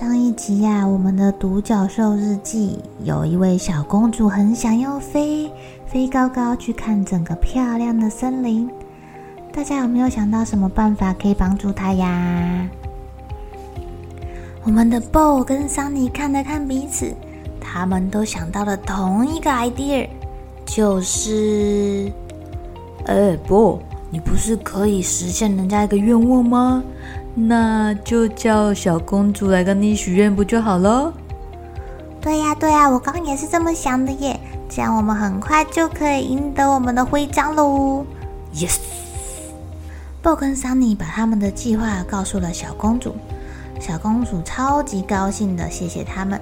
上一集呀、我们的独角兽日记有一位小公主很想要飞，飞高高去看整个漂亮的森林。大家有没有想到什么办法可以帮助她呀？我们的 Bo 跟 Sunny 看了看彼此，他们都想到了同一个 idea，就是，哎，Bo，你不是可以实现人家一个愿望吗？那就叫小公主来跟你许愿不就好了？对呀，对呀，我刚刚也是这么想的耶。这样我们很快就可以赢得我们的徽章喽！Yes！Bo 跟 Sunny 把他们的计划告诉了小公主，小公主超级高兴的谢谢他们，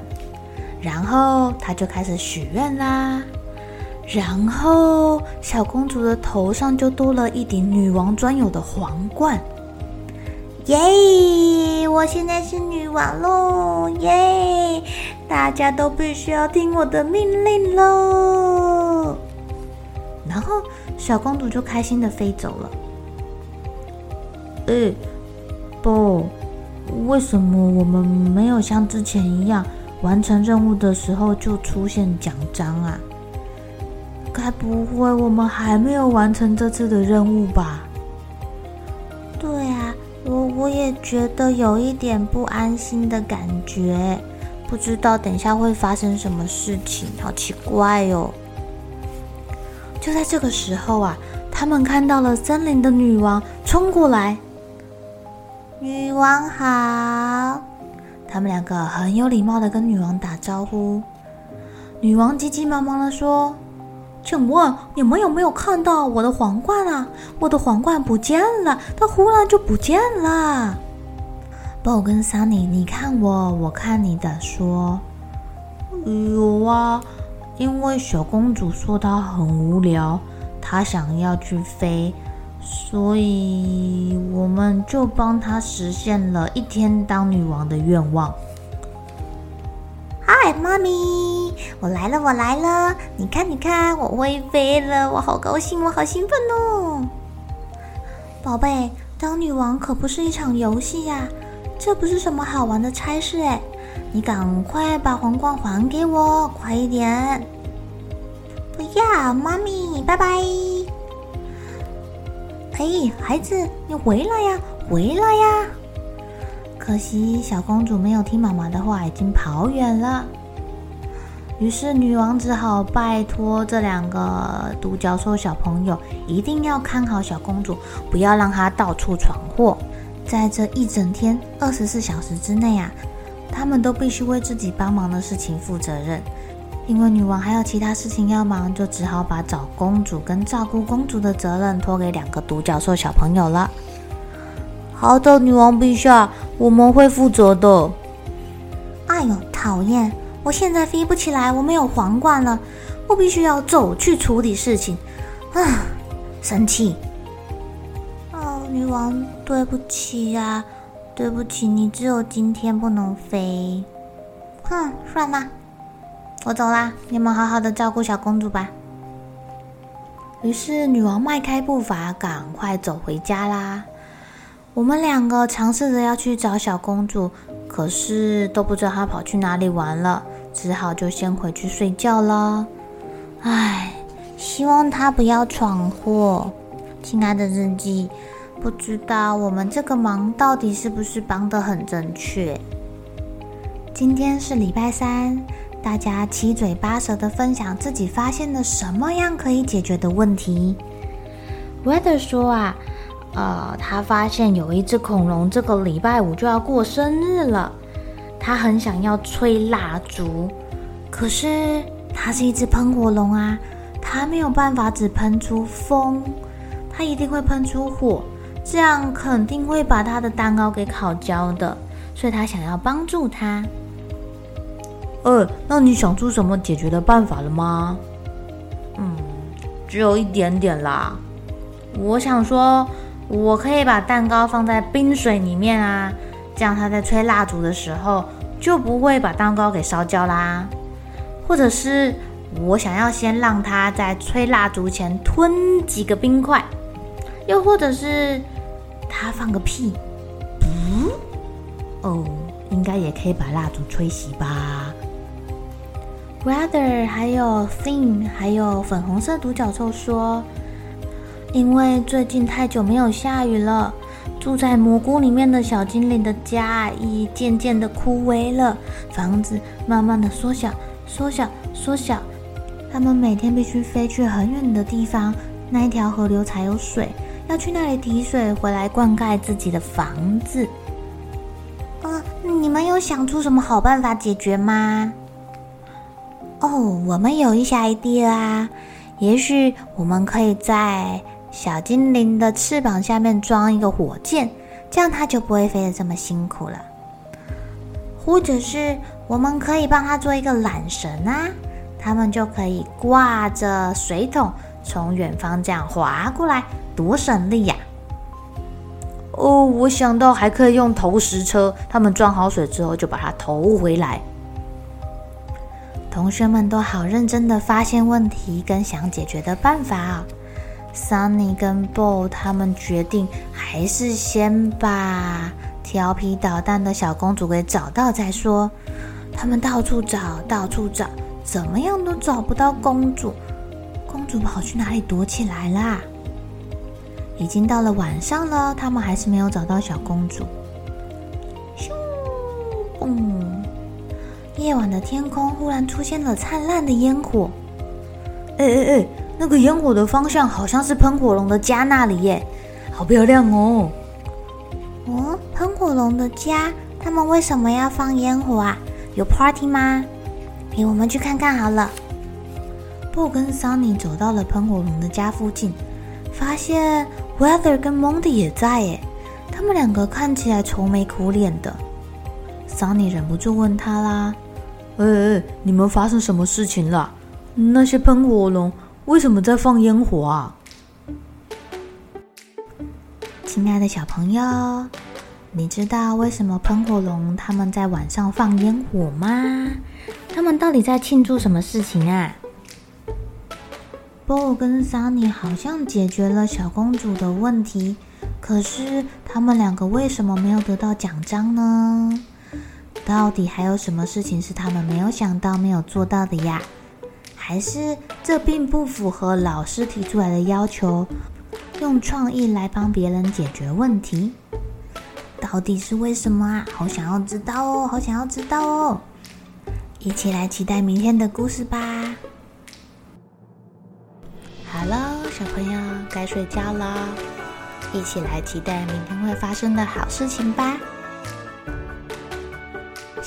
然后她就开始许愿啦。然后小公主的头上就多了一顶女王专有的皇冠。耶我现在是女王喽！耶！大家都必须要听我的命令喽。然后小公主就开心的飞走了。哎，不，为什么我们没有像之前一样完成任务的时候就出现奖章啊？该不会我们还没有完成这次的任务吧？对啊我我也觉得有一点不安心的感觉，不知道等一下会发生什么事情，好奇怪哦。就在这个时候啊，他们看到了森林的女王冲过来。女王好，他们两个很有礼貌的跟女王打招呼。女王急急忙忙的说。请问你们有没有看到我的皇冠啊？我的皇冠不见了，它忽然就不见了。鲍跟桑尼你看我，我看你的，说有啊，因为小公主说她很无聊，她想要去飞，所以我们就帮她实现了一天当女王的愿望。嗨，妈咪，我来了，我来了！你看，你看，我会飞了，我好高兴，我好兴奋哦！宝贝，当女王可不是一场游戏呀，这不是什么好玩的差事哎！你赶快把皇冠还给我，快一点！不要，妈咪，拜拜！哎，孩子，你回来呀，回来呀！可惜小公主没有听妈妈的话，已经跑远了。于是女王只好拜托这两个独角兽小朋友，一定要看好小公主，不要让她到处闯祸。在这一整天二十四小时之内啊，他们都必须为自己帮忙的事情负责任。因为女王还有其他事情要忙，就只好把找公主跟照顾公主的责任托给两个独角兽小朋友了。好的，女王陛下，我们会负责的。哎呦，讨厌！我现在飞不起来，我没有皇冠了，我必须要走去处理事情。啊，生气！哦，女王，对不起呀，对不起，你只有今天不能飞。哼，算了，我走啦，你们好好的照顾小公主吧。于是女王迈开步伐，赶快走回家啦。我们两个尝试着要去找小公主，可是都不知道她跑去哪里玩了，只好就先回去睡觉了。唉，希望他不要闯祸。亲爱的日记，不知道我们这个忙到底是不是帮得很正确？今天是礼拜三，大家七嘴八舌的分享自己发现了什么样可以解决的问题。Weather 说啊，呃，他发现有一只恐龙这个礼拜五就要过生日了，他很想要吹蜡烛，可是他是一只喷火龙啊，他没有办法只喷出风，他一定会喷出火，这样肯定会把他的蛋糕给烤焦的，所以他想要帮助他。呃，那你想出什么解决的办法了吗？嗯，只有一点点啦。我想说，我可以把蛋糕放在冰水里面啊，这样他在吹蜡烛的时候就不会把蛋糕给烧焦啦。或者是我想要先让他在吹蜡烛前吞几个冰块，又或者是他放个屁，嗯，哦，应该也可以把蜡烛吹熄吧。Brother，还有 Thing，还有粉红色独角兽说，因为最近太久没有下雨了，住在蘑菇里面的小精灵的家已渐渐的枯萎了，房子慢慢的缩小、缩小、缩小。他们每天必须飞去很远的地方，那一条河流才有水，要去那里提水回来灌溉自己的房子。呃，你们有想出什么好办法解决吗？哦，我们有一些 idea 啊，也许我们可以在小精灵的翅膀下面装一个火箭，这样它就不会飞得这么辛苦了。或者是我们可以帮它做一个缆绳啊，它们就可以挂着水桶从远方这样滑过来，多省力呀！哦，我想到还可以用投石车，他们装好水之后就把它投回来。同学们都好认真的发现问题跟想解决的办法啊、哦。Sunny 跟 Bo 他们决定还是先把调皮捣蛋的小公主给找到再说。他们到处找，到处找，怎么样都找不到公主。公主跑去哪里躲起来啦？已经到了晚上了，他们还是没有找到小公主。咻，嗯。夜晚的天空忽然出现了灿烂的烟火，哎哎哎，那个烟火的方向好像是喷火龙的家那里耶，好漂亮哦！哦，喷火龙的家，他们为什么要放烟火啊？有 party 吗？陪我们去看看好了。布跟 Sunny 走到了喷火龙的家附近，发现 Weather 跟 Mondy 也在耶，他们两个看起来愁眉苦脸的。Sunny 忍不住问他啦。哎哎，你们发生什么事情了？那些喷火龙为什么在放烟火啊？亲爱的小朋友，你知道为什么喷火龙他们在晚上放烟火吗？他们到底在庆祝什么事情啊？Bo 跟 Sunny 好像解决了小公主的问题，可是他们两个为什么没有得到奖章呢？到底还有什么事情是他们没有想到、没有做到的呀？还是这并不符合老师提出来的要求？用创意来帮别人解决问题，到底是为什么啊？好想要知道哦，好想要知道哦！一起来期待明天的故事吧。好了，小朋友该睡觉了，一起来期待明天会发生的好事情吧。